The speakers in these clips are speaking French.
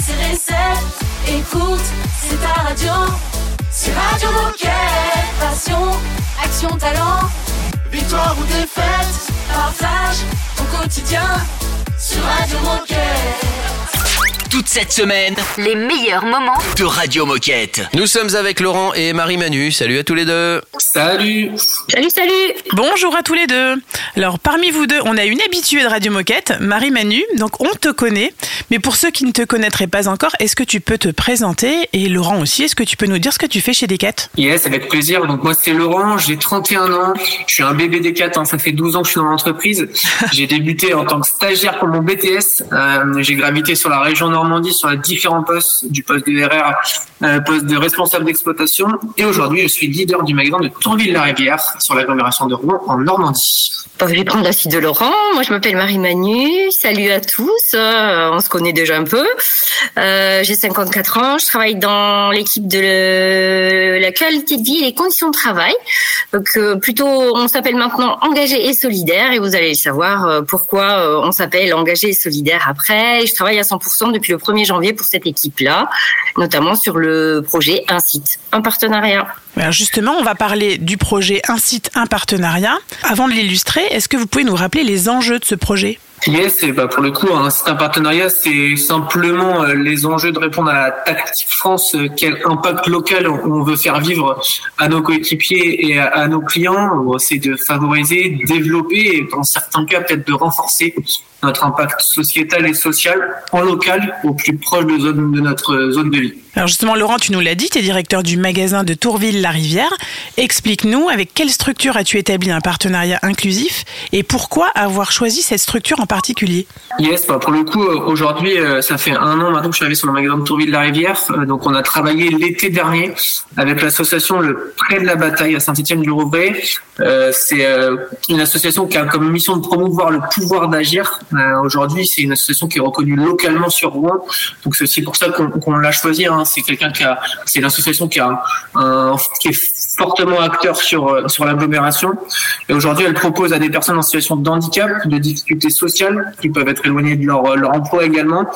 c'est recette. Écoute, c'est ta radio. C'est Radio Moquette. Passion, action, talent. Victoire ou défaite, partage ton quotidien sur Radio Moquette. Toute cette semaine, Les meilleurs moments de Radio Moquette. Nous sommes avec Laurent et Marie-Manu. Salut à tous les deux. Salut Salut, salut Bonjour à tous les deux. Alors parmi vous deux, on a une habituée de Radio Moquette, Marie Manu. Donc on te connaît, mais pour ceux qui ne te connaîtraient pas encore, est-ce que tu peux te présenter? Et Laurent aussi, est-ce que tu peux nous dire ce que tu fais chez Decat? Yes, avec plaisir. Donc moi c'est Laurent, j'ai 31 ans, je suis un bébé 4, hein, ça fait 12 ans que je suis dans l'entreprise. j'ai débuté en tant que stagiaire pour mon BTS. Euh, j'ai gravité sur la région Normandie sur les différents postes, du poste de RR, poste de responsable d'exploitation. Et aujourd'hui je suis leader du magasin de Tourville-la-Rivière sur l'agglomération de Rouen en Normandie. Bon, Je vais prendre la suite de Laurent. Moi, je m'appelle Marie-Manu. Salut à tous. Euh, on se connaît déjà un peu. Euh, J'ai 54 ans. Je travaille dans l'équipe de la qualité de vie et les conditions de travail. Donc, euh, plutôt, on s'appelle maintenant engagé et solidaire. Et vous allez savoir euh, pourquoi euh, on s'appelle engagé et solidaire après. Je travaille à 100% depuis le 1er janvier pour cette équipe-là, notamment sur le projet Un site, un partenariat. Alors justement, on va parler du projet Un site, un partenariat. Avant de l'illustrer, est-ce que vous pouvez nous rappeler les enjeux de ce projet? Yes, et bah pour le coup, un c'est un partenariat, c'est simplement euh, les enjeux de répondre à la tactique France, euh, quel impact local on veut faire vivre à nos coéquipiers et à, à nos clients. On essaie de favoriser, développer et dans certains cas peut-être de renforcer notre impact sociétal et social en local au plus proche de, zone, de notre zone de vie. Alors justement, Laurent, tu nous l'as dit, tu es directeur du magasin de Tourville-la-Rivière. Explique-nous, avec quelle structure as-tu établi un partenariat inclusif et pourquoi avoir choisi cette structure en particulier? Yes, bah pour le coup, euh, aujourd'hui, euh, ça fait un an maintenant que je suis arrivé sur le magasin de Tourville-la-Rivière. Euh, Donc, on a travaillé l'été dernier avec l'association Le Prêt de la Bataille à Saint-Étienne-du-Rouvray. C'est une association qui a comme mission de promouvoir le pouvoir d'agir. Euh, aujourd'hui, c'est une association qui est reconnue localement sur Rouen. Donc, c'est pour ça qu'on l'a choisi. hein. C'est quelqu'un qui a, c'est une association qui qui est fortement acteur sur euh, sur l'agglomération. Et aujourd'hui, elle propose à des personnes en situation de handicap, de difficultés sociales, qui peuvent être éloignées de leur, leur emploi également,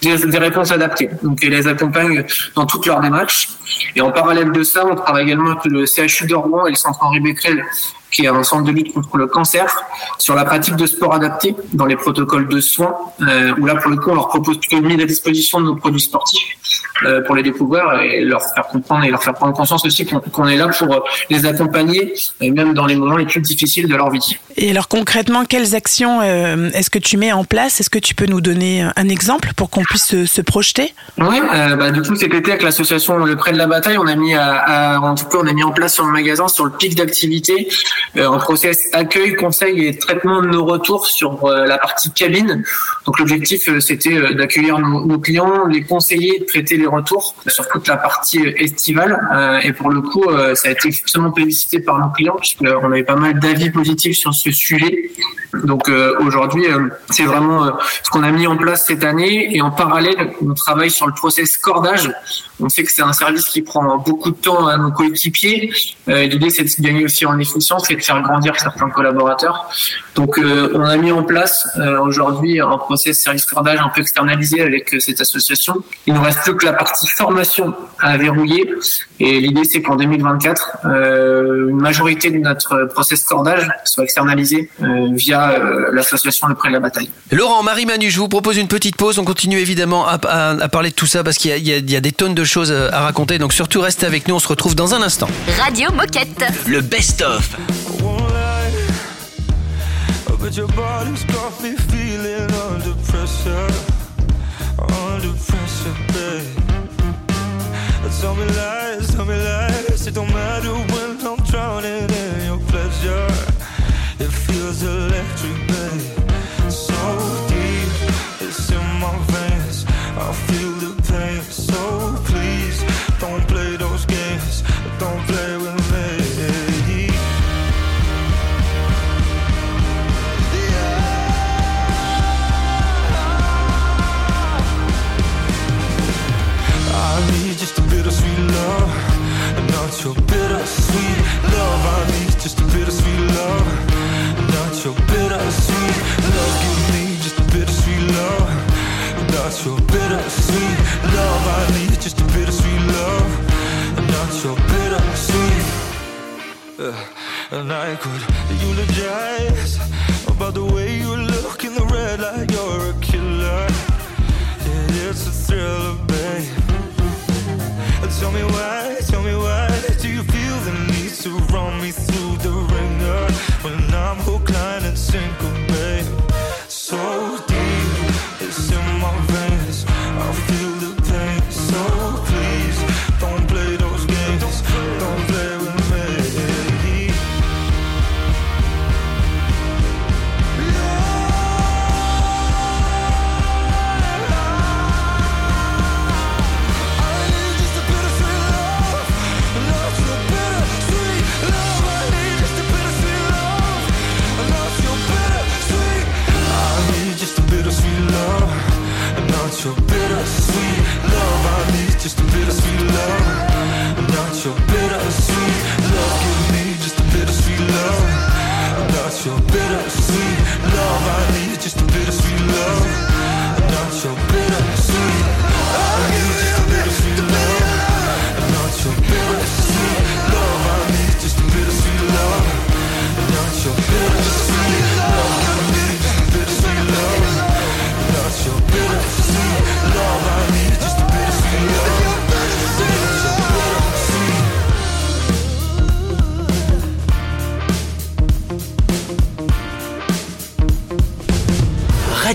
des, des réponses adaptées. Donc, elle les accompagne dans toutes leurs démarches. Et en parallèle de ça, on travaille également avec le CHU de Rouen et le Centre Henri Becquerel, qui est un centre de lutte contre le cancer, sur la pratique de sport adapté dans les protocoles de soins, euh, où là, pour le coup, on leur propose plutôt de mise à disposition de nos produits sportifs euh, pour les découvrir et leur faire comprendre et leur faire prendre conscience aussi qu'on est là pour euh, les accompagner, et même dans les moments les plus difficiles de leur vie. Et alors concrètement, quelles actions euh, est-ce que tu mets en place? Est-ce que tu peux nous donner un exemple pour qu'on puisse se, se projeter? Oui, bah, du coup cet été avec l'association Le Prêt de la Bataille, on a mis à, à- en tout cas on a mis en place sur le magasin sur le pic d'activité euh, un process accueil, conseil et traitement de nos retours sur euh, la partie cabine. Donc l'objectif euh, c'était d'accueillir nos, clients, les conseiller, de traiter les retours sur toute la partie estivale. Et pour le coup, ça a été extrêmement plébiscité par nos clients puisqu'on avait pas mal d'avis positifs sur ce sujet. Donc aujourd'hui, c'est vraiment ce qu'on a mis en place cette année. Et en parallèle, on travaille sur le process cordage. On sait que c'est un service qui prend beaucoup de temps à nos coéquipiers. L'idée, c'est de gagner aussi en efficience et de faire grandir certains collaborateurs. Donc, euh, on a mis en place euh, aujourd'hui un process service cordage un peu externalisé avec euh, cette association. Il nous reste plus que la partie formation à verrouiller. Et l'idée, c'est qu'en 2024, euh, une majorité de notre process cordage soit externalisée euh, via euh, l'association Le Prêt de la Bataille. Laurent, Marie-Manu, je vous propose une petite pause. On continue évidemment à, à- à parler de tout ça parce qu'il y, a- il y a- il y a des tonnes de choses à raconter. Donc surtout restez avec nous. On se retrouve dans un instant. Radio Moquette. Le best-of. But your body's got me feeling under pressure, under pressure, babe. Tell me lies, tell me lies. It don't matter when I'm drowning in your pleasure. It feels electric, your bittersweet love you need just a bittersweet love. That's your bittersweet love I need just a bittersweet love. That's your bittersweet uh, and I could eulogize about the way you look in the red light you're a killer. Yeah, it's a thriller babe. Tell me why tell me why do you feel the need to run me through the ringer? when I'm hooked, line, and single, babe. So.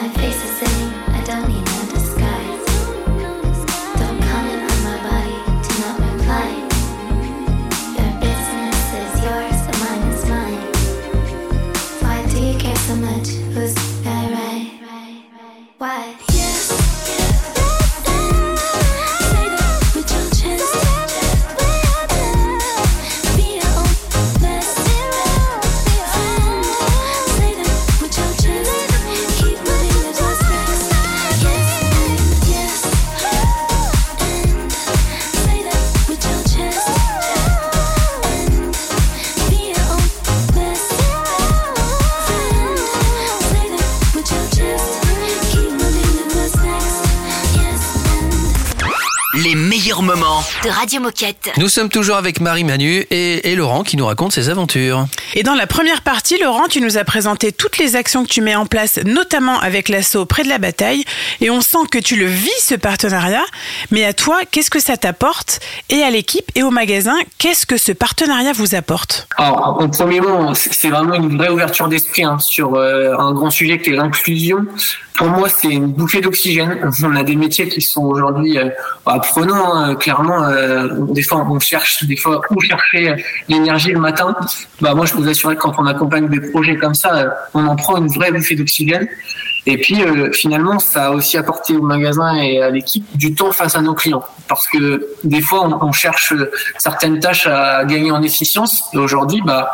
my face. De Radio Moquette. Nous sommes toujours avec Marie Manu et, Laurent qui nous raconte ses aventures. Et dans la première partie, Laurent, tu nous as présenté toutes les actions que tu mets en place, notamment avec l'assaut près de la bataille. Et on sent que tu le vis, ce partenariat. Mais à toi, qu'est-ce que ça t'apporte? Et à l'équipe et au magasin, qu'est-ce que ce partenariat vous apporte? Alors, en premier mot, c'est vraiment une vraie ouverture d'esprit hein, sur euh, un grand sujet qui est l'inclusion pour moi, c'est une bouffée d'oxygène. On a des métiers qui sont aujourd'hui euh, prenants, hein, clairement. Euh, des fois, on cherche, des fois, où chercher l'énergie le matin. Bah, moi, je peux vous assurer que quand on accompagne des projets comme ça, euh, on en prend une vraie bouffée d'oxygène. Et puis, euh, finalement, ça a aussi apporté au magasin et à l'équipe du temps face à nos clients. Parce que des fois, on, on cherche certaines tâches à gagner en efficience. Et aujourd'hui, bah,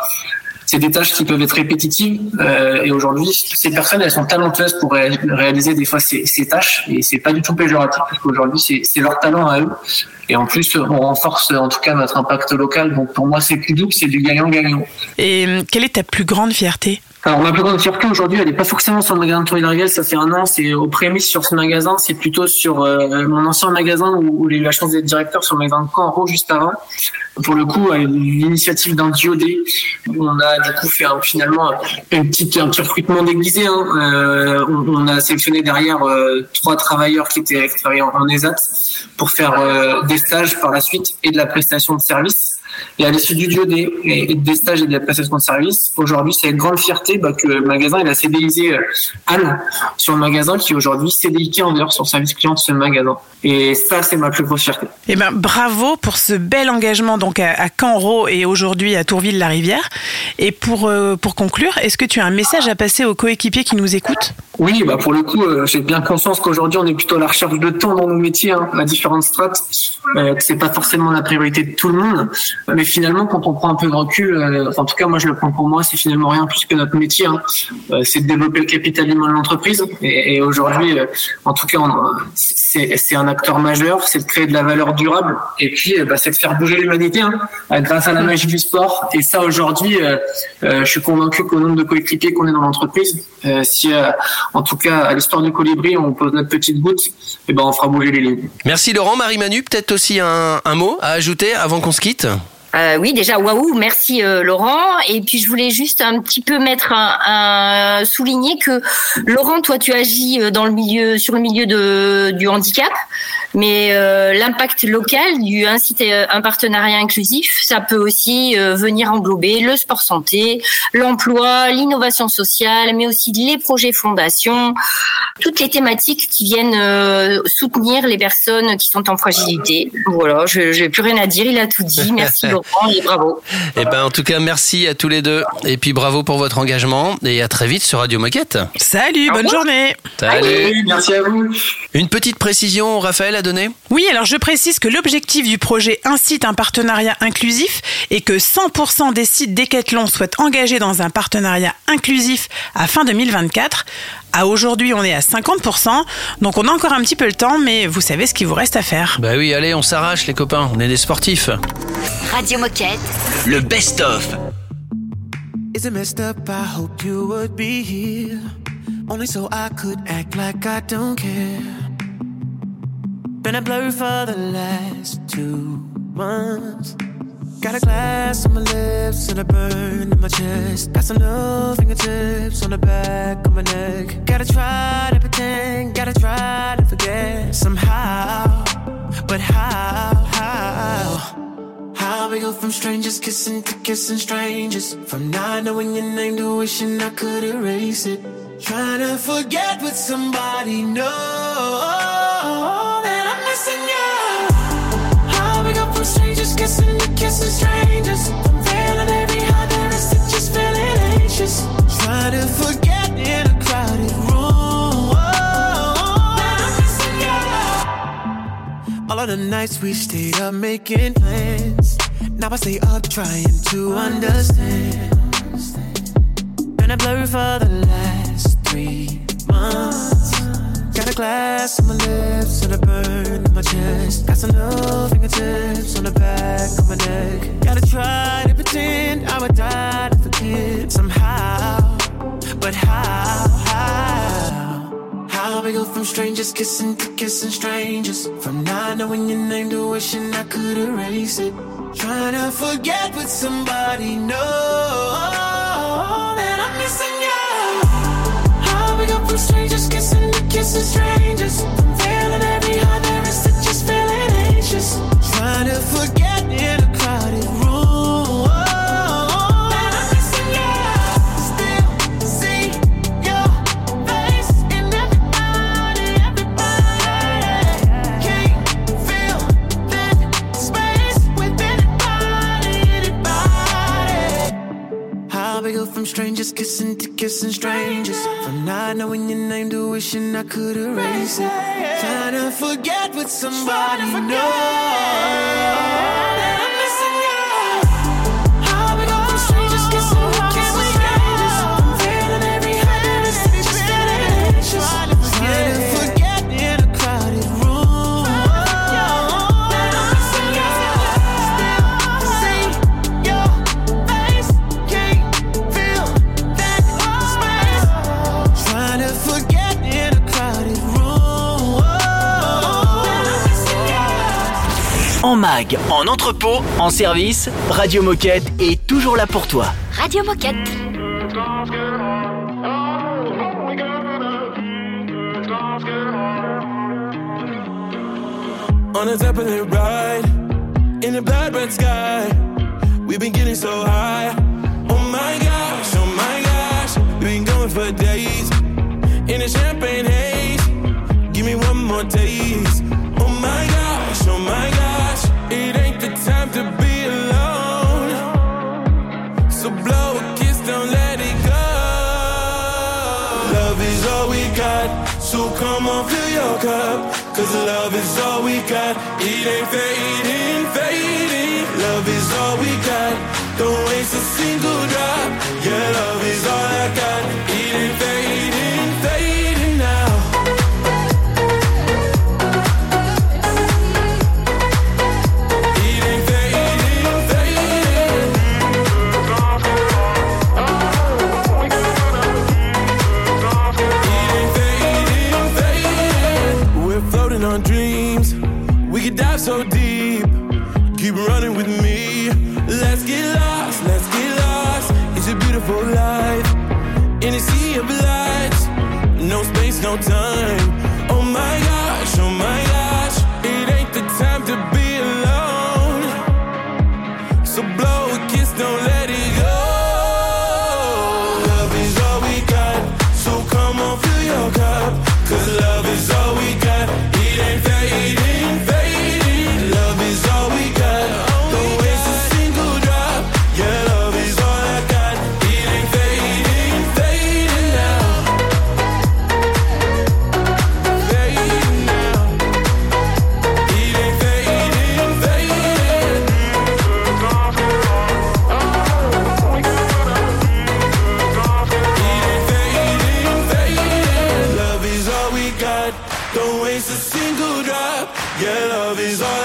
c'est des tâches qui peuvent être répétitives. Euh, et aujourd'hui, ces personnes, elles sont talentueuses pour réaliser des fois ces, ces tâches. Et c'est pas du tout péjoratif, parce qu'aujourd'hui, c'est leur talent à eux. Et en plus, on renforce en tout cas notre impact local. Donc pour moi, c'est plus doux, c'est du gagnant-gagnant. Et euh, quelle est ta plus grande fierté? Alors ma plus grande fierté aujourd'hui, elle n'est pas forcément sur le magasin de Tourille ça fait un an, c'est aux prémices sur ce magasin, c'est plutôt sur euh, mon ancien magasin où, j'ai eu la chance d'être directeur sur le magasin de Caen juste avant. Pour le coup, l'initiative d'un diodé, on a du coup fait finalement une petite, un petit recrutement déguisé. Hein. Euh, on, a sélectionné derrière euh, trois travailleurs qui étaient travaillés en ESAT pour faire des stages par la suite et de la prestation de service. Et à l'issue du diodé et des stages et de la prestation de service, aujourd'hui, c'est une grande fierté bah, que le magasin il a CDIsé euh, Anne sur le magasin qui aujourd'hui CDI Calendar sur le service client de ce magasin. Et ça, c'est ma plus grosse fierté. Eh ben, bravo pour ce bel engagement donc à, à Canro et aujourd'hui à Tourville-la-Rivière. Et pour, euh, pour conclure, est-ce que tu as un message à passer aux coéquipiers qui nous écoutent? Oui, bah pour le coup, euh, j'ai bien conscience qu'aujourd'hui, on est plutôt à la recherche de temps dans nos métiers, hein, à différentes strates. Euh, c'est pas forcément la priorité de tout le monde. Mais finalement, quand on prend un peu de recul, euh, en tout cas, moi, je le prends pour moi, c'est finalement rien plus que notre métier. Hein. Euh, c'est de développer le capital humain de l'entreprise. Et, et aujourd'hui, euh, en tout cas, c'est un acteur majeur, c'est de créer de la valeur durable. Et puis, bah, c'est de faire bouger l'humanité hein, grâce à la magie du sport. Et ça, aujourd'hui, je suis convaincu qu'au nombre de coéquipiers qu'on est dans l'entreprise, si, en tout cas, à l'histoire du colibri, on pose notre petite goutte, et eh ben, on fera bouger les lignes. Merci Laurent, Marie-Manu, peut-être aussi un, un mot à ajouter avant qu'on se quitte? Euh, oui, déjà, waouh, merci euh, Laurent. Et puis je voulais juste un petit peu mettre un, souligner que Laurent, toi, tu agis euh, dans le milieu, sur le milieu de, du handicap, mais l'impact local du inciter un partenariat inclusif, ça peut aussi venir englober le sport santé, l'emploi, l'innovation sociale, mais aussi les projets fondations. Toutes les thématiques qui viennent euh, soutenir les personnes qui sont en fragilité. Voilà, je n'ai plus rien à dire, il a tout dit. Merci Laurent et bravo. Eh ben, en tout cas, merci à tous les deux. Et puis bravo pour votre engagement. Et à très vite sur Radio Moquette. Salut, bonne journée. Salut. Merci à vous. Une petite précision, Raphaël a donné Oui, alors je précise que l'objectif du projet incite un partenariat inclusif et que 100% des sites Decathlon souhaitent engager dans un partenariat inclusif à fin 2024. À aujourd'hui, on est à 50%, donc on a encore un petit peu le temps, mais vous savez ce qu'il vous reste à faire. Bah oui, allez, on s'arrache les copains, on est des sportifs. Radio Moquette. Le best-of. Is it messed up? I hope you would be here. Only so I could act like I don't care. Been a blur for the last two months. Got a glass on my lips and a burn in my chest. Got some new fingertips on the back of my neck. Gotta try to pretend, gotta try to forget somehow. But how, how? How we go from strangers kissing to kissing strangers? From not knowing your name to wishing I could erase it. Trying to forget with somebody, no. That I'm missing you. How we go from strangers kissing kissing strangers? From feeling every high there is to just feeling anxious. Trying to forget in a crowded room. That I'm missing you. All of the nights we stayed up making plans. Now I stay up trying to understand. Been a blur for the last three months. Got a glass on my lips and a burn in my chest. Got some new fingertips on the back of my neck. Gotta try to pretend I would die to forget somehow. But how, how? How we go from strangers kissing to kissing strangers? From not knowing your name to wishing I could erase it. Trying to forget with somebody, no. That I'm missing you from strangers, kissing the kissing strangers. I'm feeling every heart that is just feeling anxious. Trying to forget. Strangers kissing to kissing strangers. From not knowing your name to wishing I could erase it. Trying to forget with somebody, no. En mag, en entrepôt, en service, Radio Moquette est toujours là pour toi. Radio Moquette. On the top of the ride, in the blood red sky. We've been getting so high. Oh my gosh, oh my gosh. We've been going for days. In a champagne haze. Give me one more taste. Cause love is all we got. So come on fill your cup, 'cause love is all we got. It ain't fading, fading. Love is all we got. Don't waste a single drop. Yeah, love is all I got.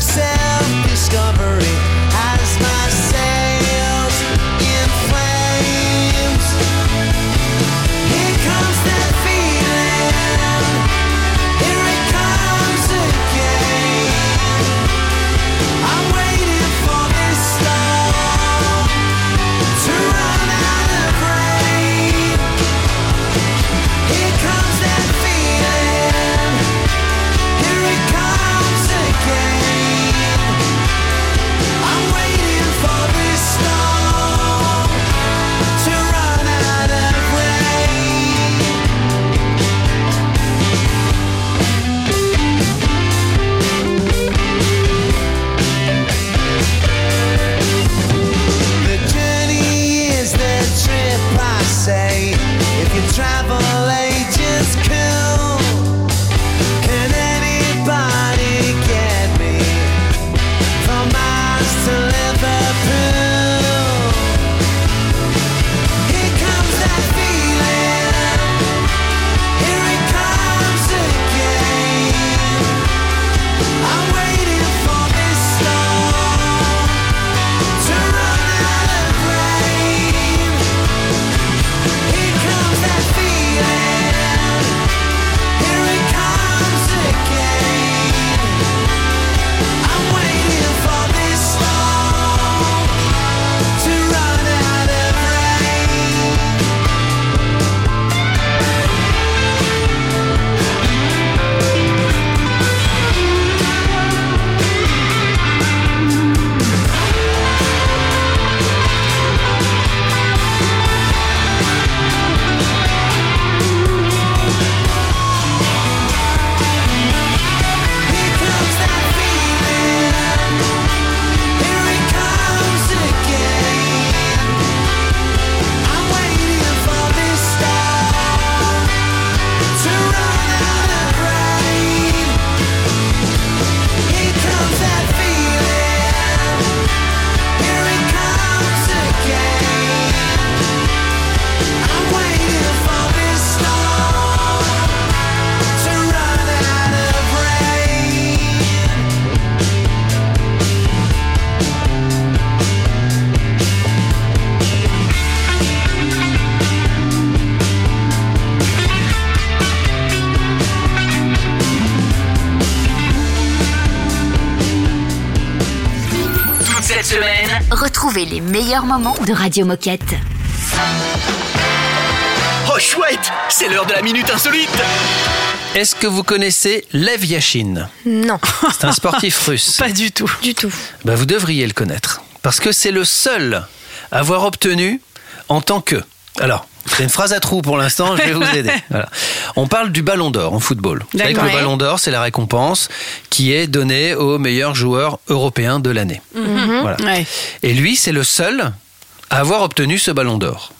Self-discovery les meilleurs moments de Radio Moquette. oh chouette, c'est l'heure de la minute insolite. Est-ce que vous connaissez Lev Yashin? Non, C'est un sportif russe. Pas du tout. du tout. Bah, vous devriez le connaître. Parce que c'est le seul à avoir obtenu en tant que. Alors, c'est une phrase à trous pour l'instant, je vais vous aider. Voilà. On parle du ballon d'or en football. Vous savez que le ballon d'or, c'est la récompense qui est donnée aux meilleurs joueurs européens de l'année. Voilà. Ouais, Et lui, c'est le seul à avoir obtenu ce ballon d'or.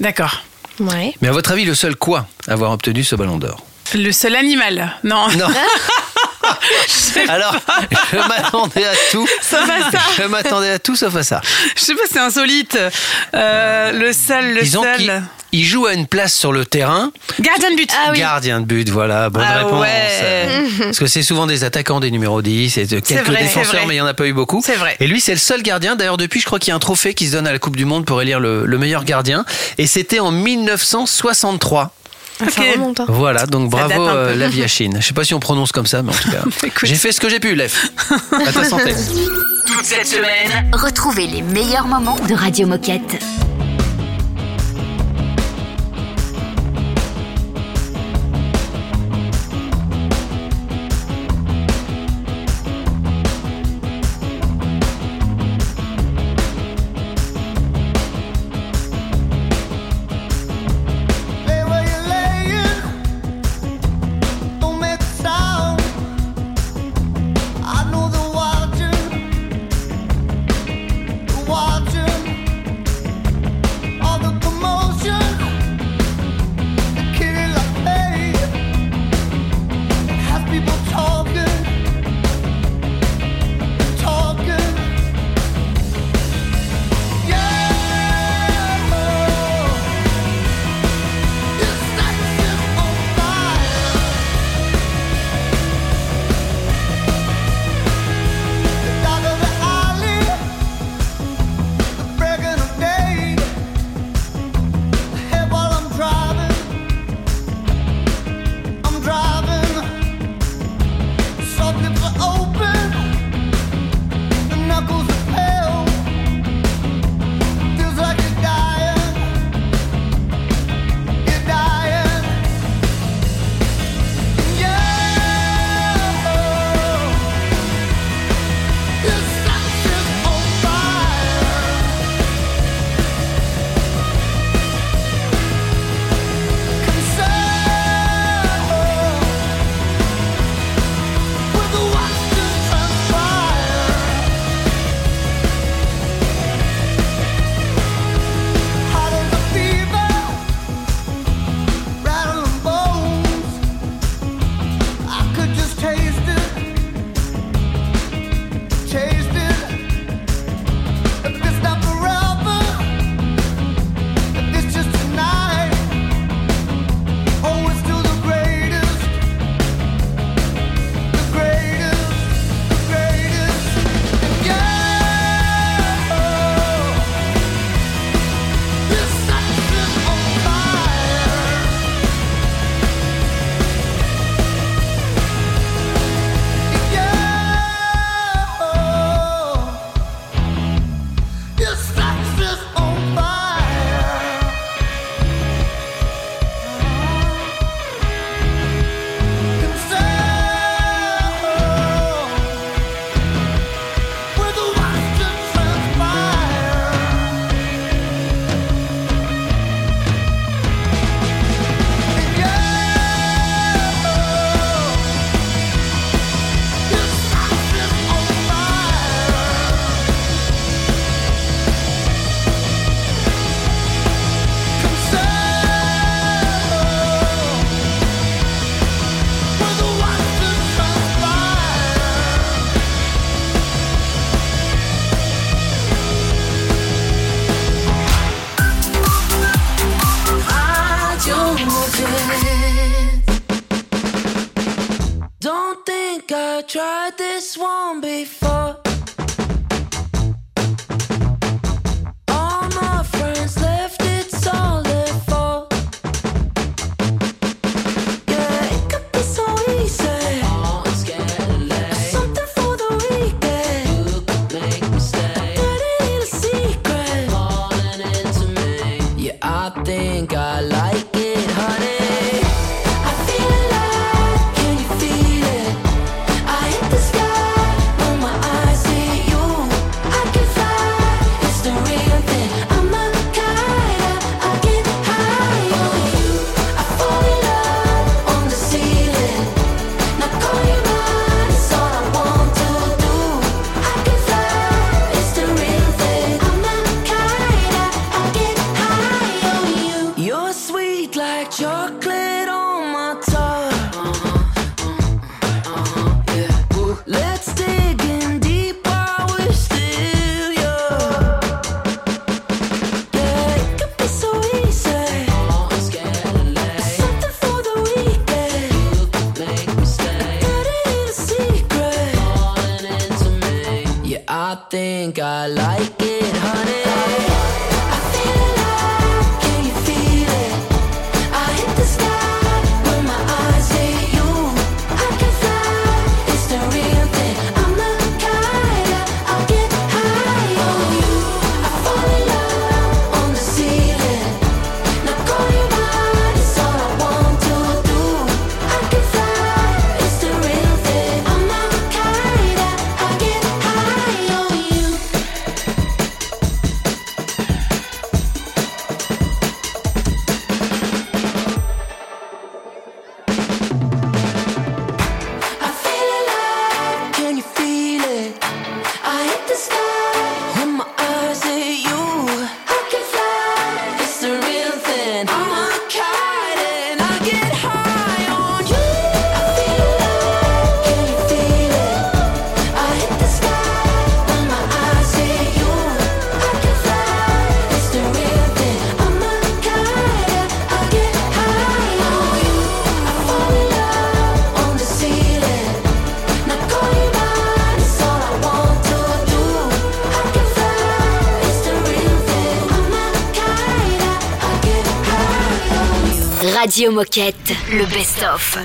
d'accord. Ouais. Mais à votre avis, le seul quoi à avoir obtenu ce ballon d'or? Le seul animal. Non. Non. Alors, je m'attendais à tout. Ça va ça. Je m'attendais à tout sauf à ça. Je sais pas, c'est insolite. Euh, le seul, le Disons seul. Il joue à une place sur le terrain. Gardien de but. Ah oui. Gardien de but, voilà, bonne Ah réponse. ouais. Parce que c'est souvent des attaquants des numéros 10 et de quelques vrai, défenseurs, mais il n'y en a pas eu beaucoup. C'est vrai. Et lui, c'est le seul gardien. D'ailleurs, depuis, je crois qu'il y a un trophée qui se donne à la Coupe du Monde pour élire le, le meilleur gardien. Et c'était en 1963. Ah, Ça Ok. remonte. hein. Voilà, donc Ça bravo euh, Laviachine. Je sais pas si on prononce comme ça, mais en tout cas, j'ai fait ce que j'ai pu, Lev. À ta santé. Toute cette semaine, Retrouvez les meilleurs moments de Radio Moquette. Le best-of.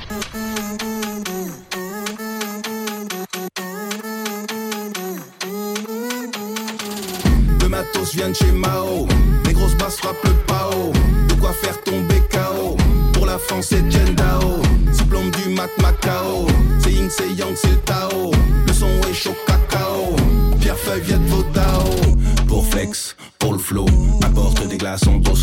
Le matos vient chez Mao. Les grosses basses frappent le pao. De quoi faire tomber KO. Pour la France, c'est Dao. Diplôme du mat Macao. C'est Ying, c'est Yang, c'est le Tao. Le son est chaud cacao. Pierre Feuille vient de. Pour flex, pour le flow. Apporte des glaçons d'Oslo. Sobord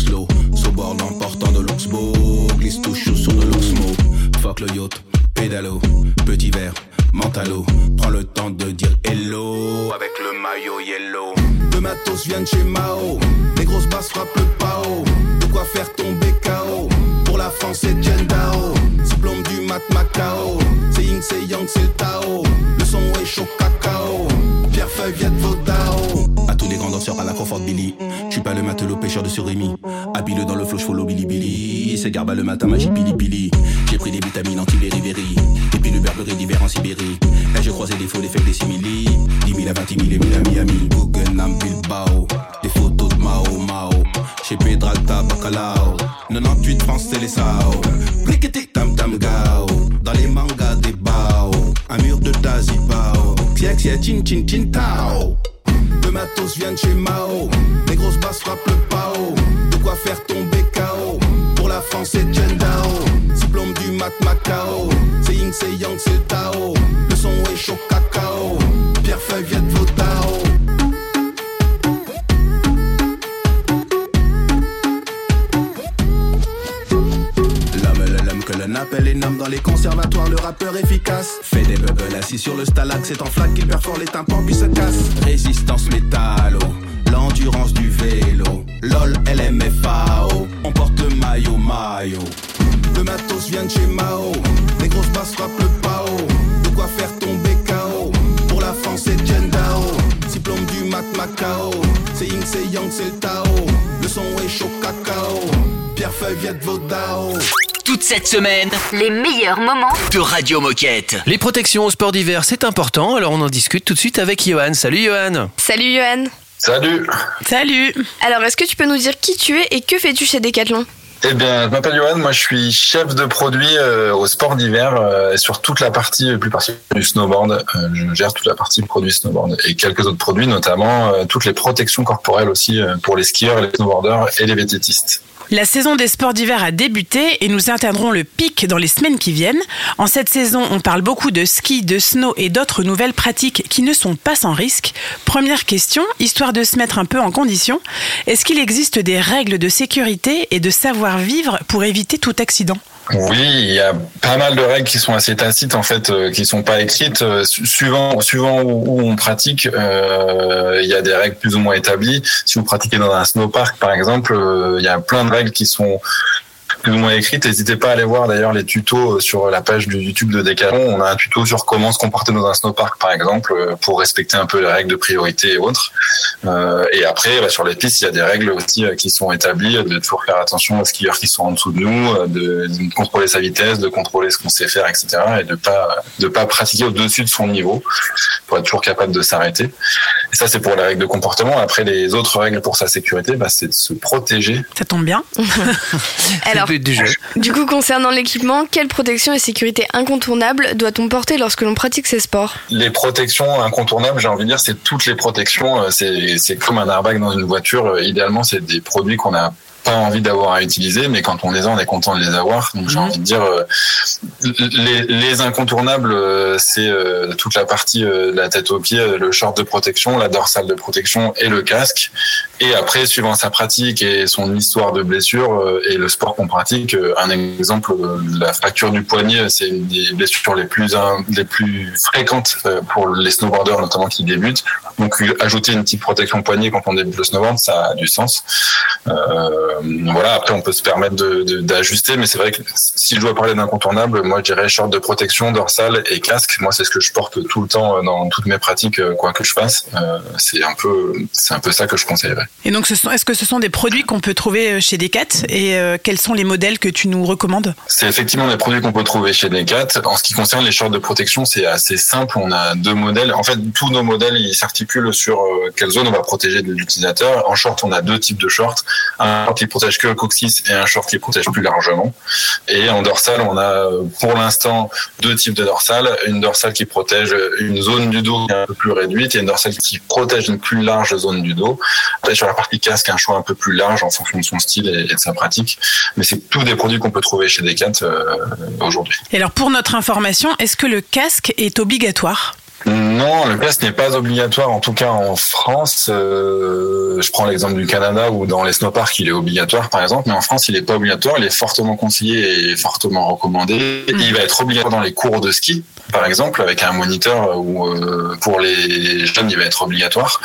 Vient de chez Mao. Les grosses basses frappent le pao. De quoi faire tomber KO. Pour la France, c'est Dao. Diplôme du mat Macao. C'est Ying, c'est Yang, c'est le Tao. Le son est chaud cacao. Pierre Feuille vient de Vodao. Danseurs à la confort Billy. Suis pas le matelot pêcheur de surimi. Habile dans le flow, follow Billy Billy. C'est garba le matin, magie pili pili. J'ai pris des vitamines anti-beriberi. Et puis le berberie d'hiver en Sibérie. Là j'ai croisé des faux, des faits, des simili. 10 000 à 20 000 et 1000 à Miami. Guggenheim, Bilbao. Des photos de Mao Mao. Chez Pedralta, Bacalao. 98 France, c'est les Sao. Briqueté, tam tam gao. Dans les mangas des bao. Un mur de Dazibao. Xia xia chin chin chin tao. Le matos vient de chez Mao. Les grosses basses frappent le pao. De quoi faire tomber KO. Pour la France, c'est Dao. Diplôme du mat Macao. C'est Ying, c'est Yang, c'est Tao. Le son est chaud cacao. Pierre Feuille vient de les noms dans les conservatoires, le rappeur efficace. Fait des bubbles assis sur le stalag, c'est en flaque qu'il perfore les tympans puis se casse. Résistance métallo, l'endurance du vélo. LOL, LMFAO, on porte maillot, maillot. Le matos vient de chez Mao, les grosses basses frappent le pao. De quoi faire tomber KO. Pour la France, c'est Dao. Diplôme du mat Macao. C'est Ying, c'est Yang, c'est le Tao. Le son est chaud cacao. Pierre Feuille vient de Vodao. Toute cette semaine Les meilleurs moments de Radio Moquette. Les protections au sport d'hiver, c'est important, alors on en discute tout de suite avec Johan. Salut Johan Salut Johan. Salut. Salut. Alors, est-ce que tu peux nous dire qui tu es et que fais-tu chez Decathlon? Eh bien, je m'appelle Johan, moi je suis chef de produit euh, au sport d'hiver euh, et sur toute la partie, euh, plus particulièrement du snowboard. Euh, je gère toute la partie produit snowboard et quelques autres produits, notamment euh, toutes les protections corporelles aussi euh, pour les skieurs, les snowboarders et les vététistes. La saison des sports d'hiver a débuté et nous atteindrons le pic dans les semaines qui viennent. En cette saison, on parle beaucoup de ski, de snow et d'autres nouvelles pratiques qui ne sont pas sans risque. Première question, histoire de se mettre un peu en condition, est-ce qu'il existe des règles de sécurité et de savoir-vivre pour éviter tout accident? Oui, il y a pas mal de règles qui sont assez tacites en fait, euh, qui sont pas écrites. Euh, su- suivant suivant où, on pratique, euh, il y a des règles plus ou moins établies. Si vous pratiquez dans un snowpark par exemple, il y a plein de règles qui sont plus ou moins écrites. N'hésitez pas à aller voir d'ailleurs les tutos euh, sur la page du YouTube de Decathlon. On a un tuto sur comment se comporter dans un snowpark par exemple euh, pour respecter un peu les règles de priorité et autres. Euh, et après, bah, sur les pistes, il y a des règles aussi qui sont établies, de toujours faire attention aux skieurs qui sont en dessous de nous, de, de contrôler sa vitesse, de contrôler ce qu'on sait faire, etc. Et de pas de pas pratiquer au-dessus de son niveau pour être toujours capable de s'arrêter. Et ça, c'est pour les règles de comportement. Après, les autres règles pour sa sécurité, bah, c'est de se protéger. Ça tombe bien. Alors, but du jeu. du coup, concernant l'équipement, quelle protection et sécurité incontournable doit-on porter lorsque l'on pratique ces sports? Les protections incontournables, j'ai envie de dire, c'est toutes les protections. Euh, C'est c'est comme un airbag dans une voiture. Euh, Idéalement, c'est des produits qu'on a pas envie d'avoir à utiliser, mais quand on les a, on est content de les avoir. Donc j'ai envie de dire, euh, les, les incontournables, euh, c'est euh, toute la partie de la tête aux pieds, le short de protection, la dorsale de protection et le casque. Et après, suivant sa pratique et son histoire de blessure et le sport qu'on pratique, un exemple, la fracture du poignet, c'est une des blessures les plus les plus fréquentes pour les snowboarders notamment qui débutent. Donc ajouter une petite protection poignet quand on débute le snowboard, ça a du sens. Euh, voilà, après on peut se permettre de- de- d'ajuster, mais c'est vrai que si je dois parler d'incontournable, moi je dirais short de protection, dorsale et casque. Moi c'est ce que je porte tout le temps euh, dans toutes mes pratiques, euh, quoi que je fasse. Euh, c'est un peu, c'est un peu ça que je conseillerais. Et donc, est-ce que ce sont des produits qu'on peut trouver chez Decat et euh, quels sont les modèles que tu nous recommandes? C'est effectivement des produits qu'on peut trouver chez Decat. En ce qui concerne les shorts de protection, c'est assez simple. On a deux modèles. En fait, tous nos modèles, ils s'articulent sur euh, quelle zone on va protéger de l'utilisateur. En short, on a deux types de shorts. Un short qui protège que le coccyx et un short qui protège plus largement. Et en dorsale, on a euh, pour l'instant deux types de dorsale. Une dorsale qui protège une zone du dos qui est un peu plus réduite et une dorsale qui protège une plus large zone du dos. Sur la partie casque, un choix un peu plus large en fonction de son style et, et de sa pratique. Mais c'est tous des produits qu'on peut trouver chez Decat euh, aujourd'hui. Et alors, pour notre information, est-ce que le casque est obligatoire? Non, le casque n'est pas obligatoire, en tout cas en France. euh, je prends l'exemple du Canada où dans les snowparks il est obligatoire par exemple, mais en France il n'est pas obligatoire, il est fortement conseillé et fortement recommandé. Il va être obligatoire dans les cours de ski, par exemple, avec un moniteur ou euh, pour les jeunes il va être obligatoire.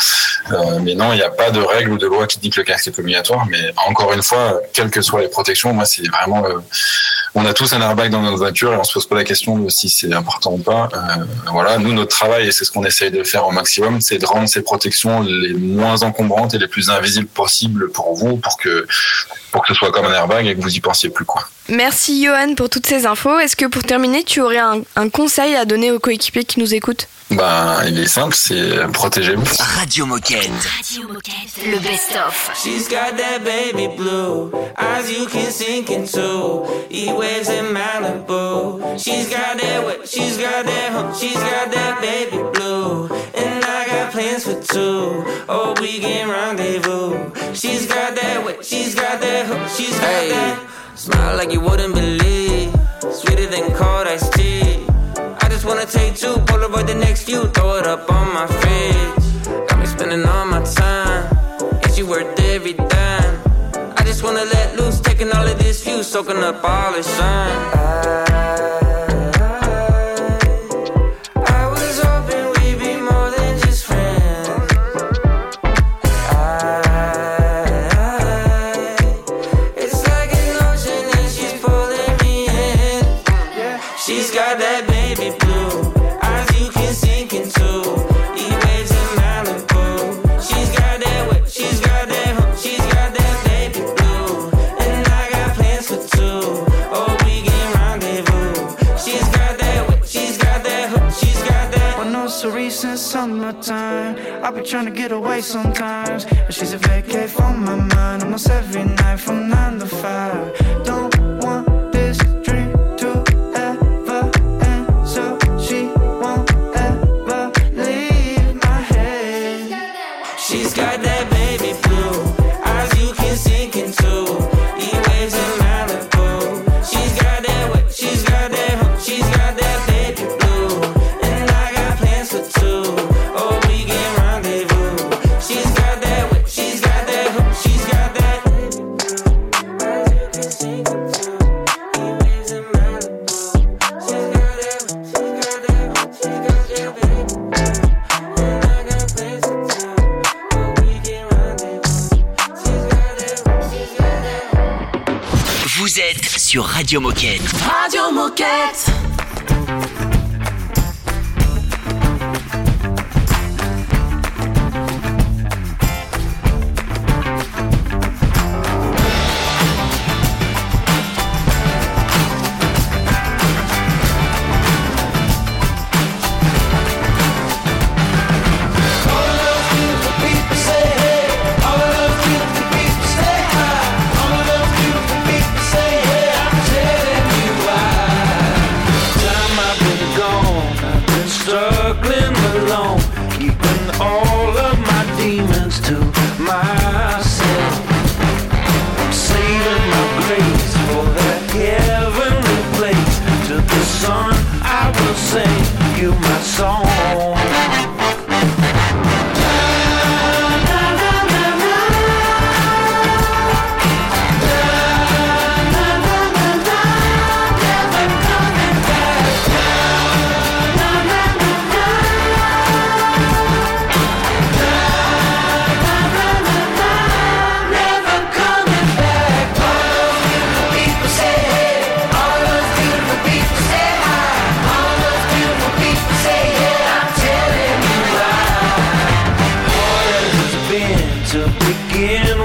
Euh, mais non, il n'y a pas de règle ou de loi qui dit que le casque est obligatoire. Mais encore une fois, quelles que soient les protections, moi c'est vraiment on a tous un airbag dans notre voiture et on se pose pas la question de si c'est important ou pas. Euh, voilà, nous notre et c'est ce qu'on essaye de faire au maximum, c'est de rendre ces protections les moins encombrantes et les plus invisibles possibles pour vous, pour que pour ce soit comme un airbag et que vous y pensiez plus quoi. Merci Johan pour toutes ces infos. Est-ce que pour terminer, tu aurais un, un conseil à donner aux coéquipiers qui nous écoutent? Ben il est simple, c'est protégez-vous. Radio Moquette. Radio Moquette, le best-of. She's got that baby blue eyes you can sink into. E waves in Malibu. She's got that wet, she's got that she's got that baby blue. And I got plans for two. Oh, we can rendezvous. She's got that wet, she's got that she's got that. Smile like you wouldn't believe. Sweeter than cold iced tea. I just wanna take two, Polaroid the next few, throw it up on my fridge. Got me spending all my time. And she worth every dime. I just wanna let loose, taking all of this view, soaking up all the shine. I trying to get away sometimes. But she's a vacate from my mind almost every night from nine to five. Don't want Radio Moquette.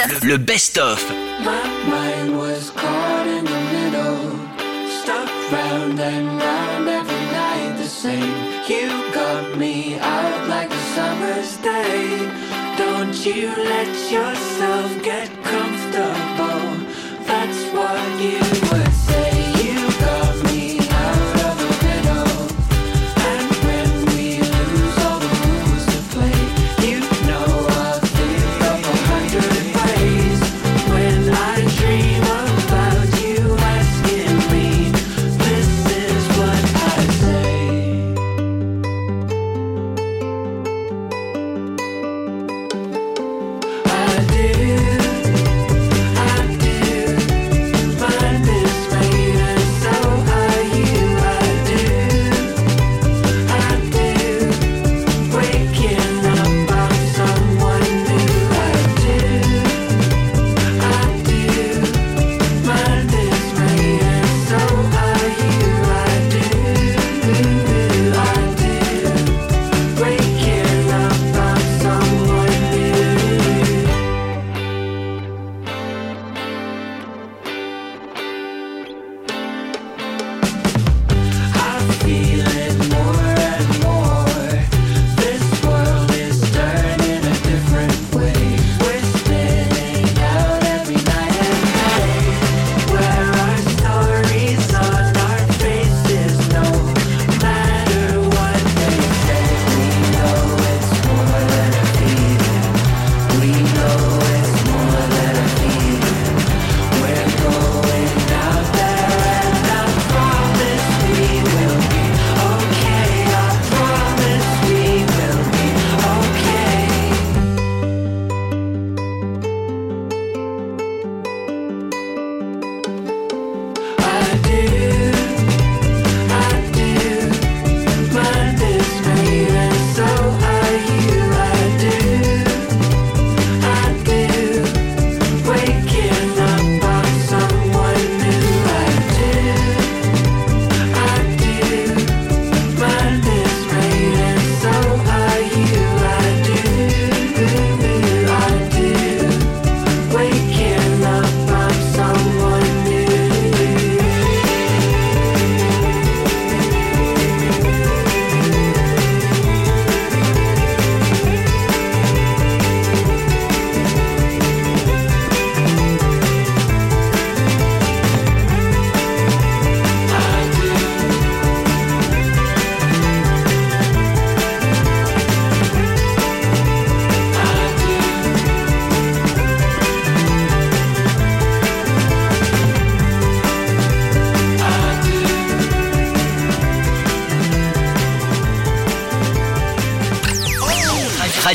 Moquette. Le best-of. My mind was caught in the middle, stuck round and round every night the same. You got me out like a summer's day. Don't you let yourself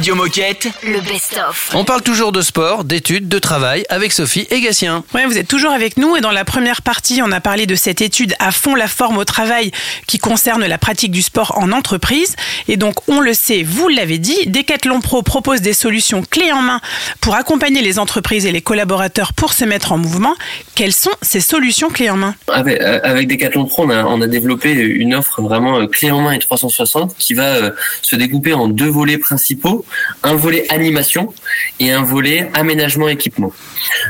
Radio Moquette. Le best-of. On parle toujours de sport, d'études, de travail avec Sophie et Gatien. Ouais, vous êtes toujours avec nous et dans la première partie, on a parlé de cette étude à fond la forme au travail qui concerne la pratique du sport en entreprise. Et donc, on le sait, vous l'avez dit, Decathlon Pro propose des solutions clés en main pour accompagner les entreprises et les collaborateurs pour se mettre en mouvement. Quelles sont ces solutions clés en main? Avec, euh, avec Decathlon Pro, on a, on a développé une offre vraiment euh, clé en main et 360 qui va euh, se découper en deux volets principaux, un volet animation et un volet aménagement équipement.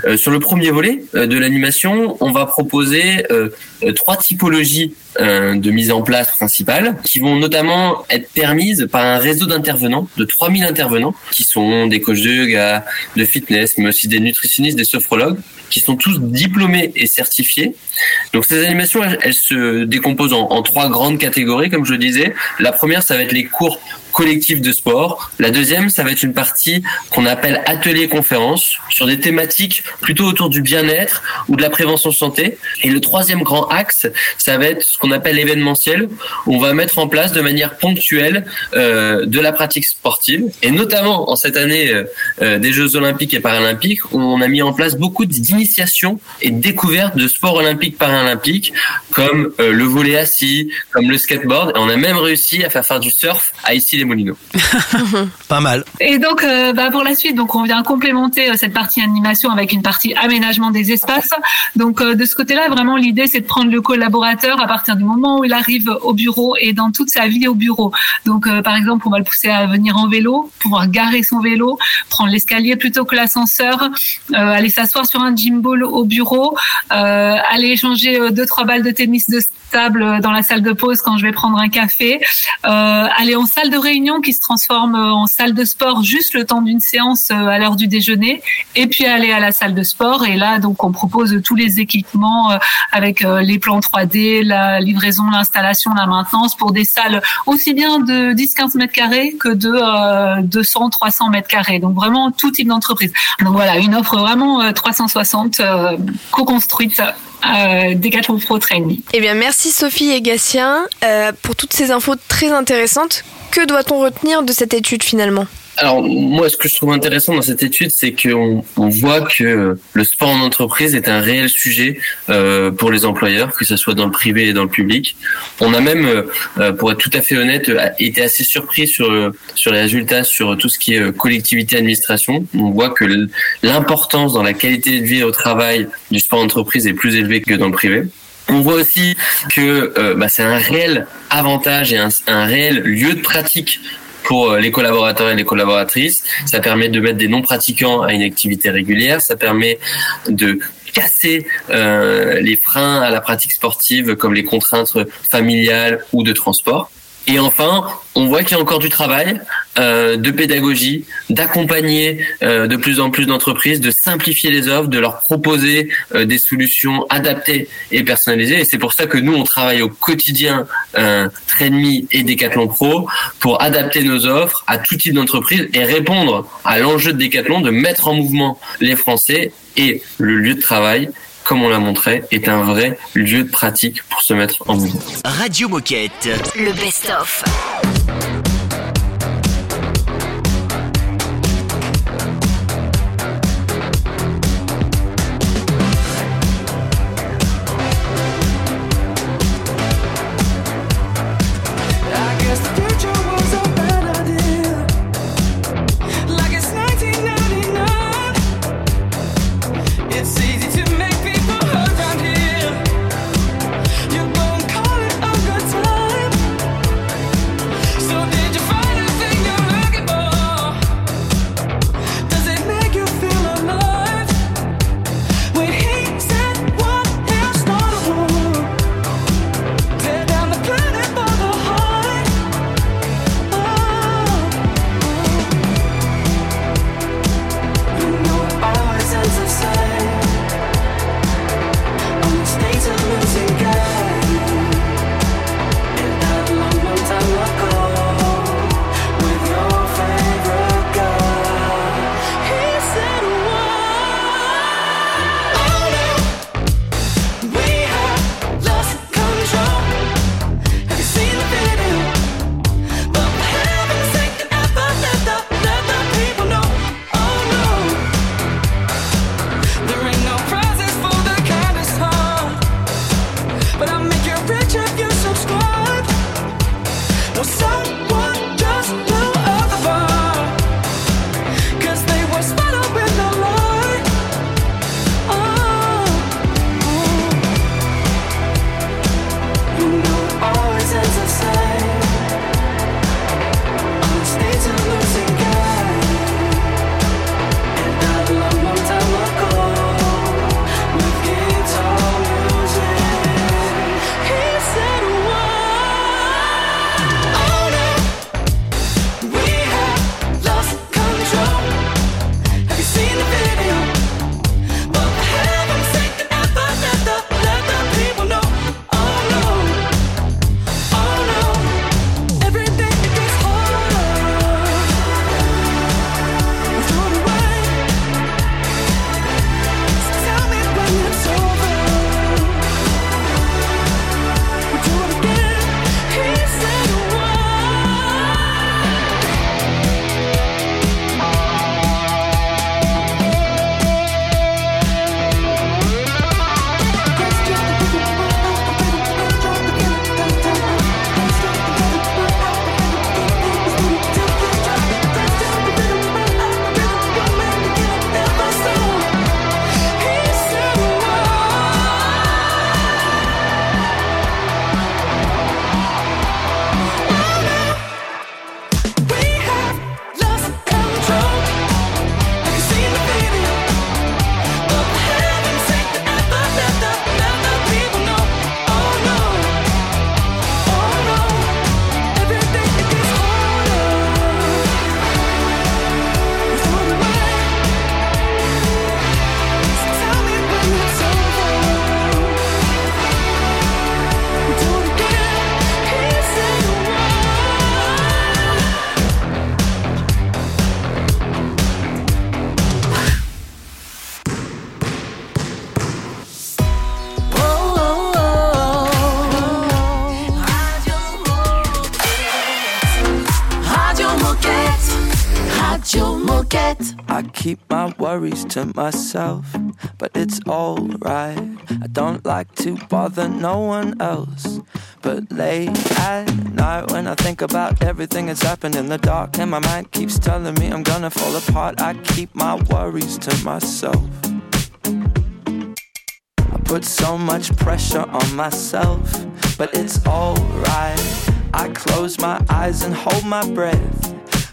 Euh, sur le premier volet euh, de l'animation, on va proposer euh, trois typologies de mise en place principales qui vont notamment être permises par un réseau d'intervenants, de 3000 intervenants, qui sont des coachs de yoga, de fitness, mais aussi des nutritionnistes, des sophrologues, qui sont tous diplômés et certifiés. Donc ces animations, elles, se décomposent en, trois grandes catégories, comme je le disais. La première, ça va être les cours collectifs de sport. La deuxième, ça va être une partie qu'on appelle atelier conférence sur des thématiques plutôt autour du bien-être ou de la prévention santé. Et le troisième grand axe, ça va être ce qu'on appelle l'événementiel. où On va mettre en place de manière ponctuelle euh, de la pratique sportive. Et notamment en cette année euh, euh, des Jeux olympiques et paralympiques, on a mis en place beaucoup d'initiations et de découvertes de sports olympiques paralympiques comme euh, le volet assis, comme le skateboard. Et on a même réussi à faire faire du surf à ici les Moulineaux. Pas mal. Et donc, euh, bah, pour la suite, donc on vient complémenter euh, cette partie animation avec une partie aménagement des espaces. Donc, euh, de ce côté-là, vraiment, l'idée, c'est de prendre le collaborateur à partir du moment où il arrive au bureau et dans toute sa vie au bureau. Donc, euh, par exemple, on va le pousser à venir en vélo, pouvoir garer son vélo, prendre l'escalier plutôt que l'ascenseur, euh, aller s'asseoir sur un gym ball au bureau, euh, aller échanger deux trois balles de tennis de table dans la salle de pause quand je vais prendre un café, euh, aller en salle de réunion qui se transforme euh, en salle de sport juste le temps d'une séance euh, à l'heure du déjeuner, et puis aller à la salle de sport. Et là, donc, on propose tous les équipements euh, avec les plans 3D, la livraison, l'installation, la maintenance pour des salles aussi bien de 10-15 mètres carrés que de euh, 200-300 mètres carrés. Donc vraiment tout type d'entreprise. Donc voilà, une offre vraiment euh, 360 euh, co-construite euh, Decathlon Pro. Eh bien, merci Sophie et Gatien euh, pour toutes ces infos très intéressantes. Que doit-on retenir de cette étude finalement? Alors moi, ce que je trouve intéressant dans cette étude, c'est qu'on on voit que le sport en entreprise est un réel sujet euh, pour les employeurs, que ce soit dans le privé et dans le public. On a même, euh, pour être tout à fait honnête, euh, été assez surpris sur sur les résultats sur tout ce qui est collectivité administration. On voit que l'importance dans la qualité de vie au travail du sport en entreprise est plus élevée que dans le privé. On voit aussi que bah, c'est un réel avantage et un réel lieu de pratique pour euh, les collaborateurs et les collaboratrices. Ça permet de mettre des non-pratiquants à une activité régulière. Ça permet de casser euh, les freins à la pratique sportive comme les contraintes familiales ou de transport. Et enfin, on voit qu'il y a encore du travail, euh, de pédagogie, d'accompagner euh, de plus en plus d'entreprises, de simplifier les offres, de leur proposer euh, des solutions adaptées et personnalisées. Et c'est pour ça que nous, on travaille au quotidien, euh, et Decathlon Pro, pour adapter nos offres à tout type d'entreprise et répondre à l'enjeu de Decathlon de mettre en mouvement les Français et le lieu de travail comme on l'a montré, est un vrai lieu de pratique pour se mettre en mouvement. Radio Moquette. Le best-of. To myself, but it's alright. I don't like to bother no one else. But late at night, when I think about everything that's happened in the dark, and my mind keeps telling me I'm gonna fall apart, I keep my worries to myself. I put so much pressure on myself, but it's alright. I close my eyes and hold my breath.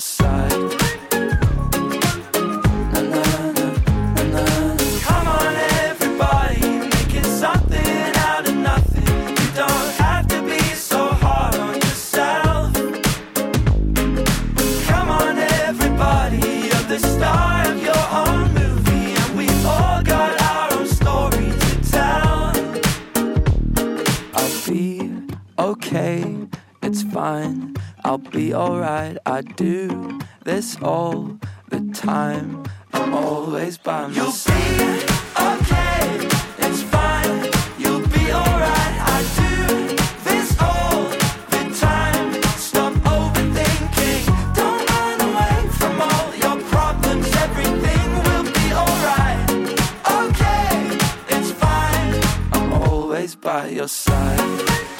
Side. I do this all the time. I'm always by my side. You'll be okay, it's fine. You'll be alright. I do this all the time. Stop overthinking. Don't run away from all your problems. Everything will be alright. Okay, it's fine. I'm always by your side.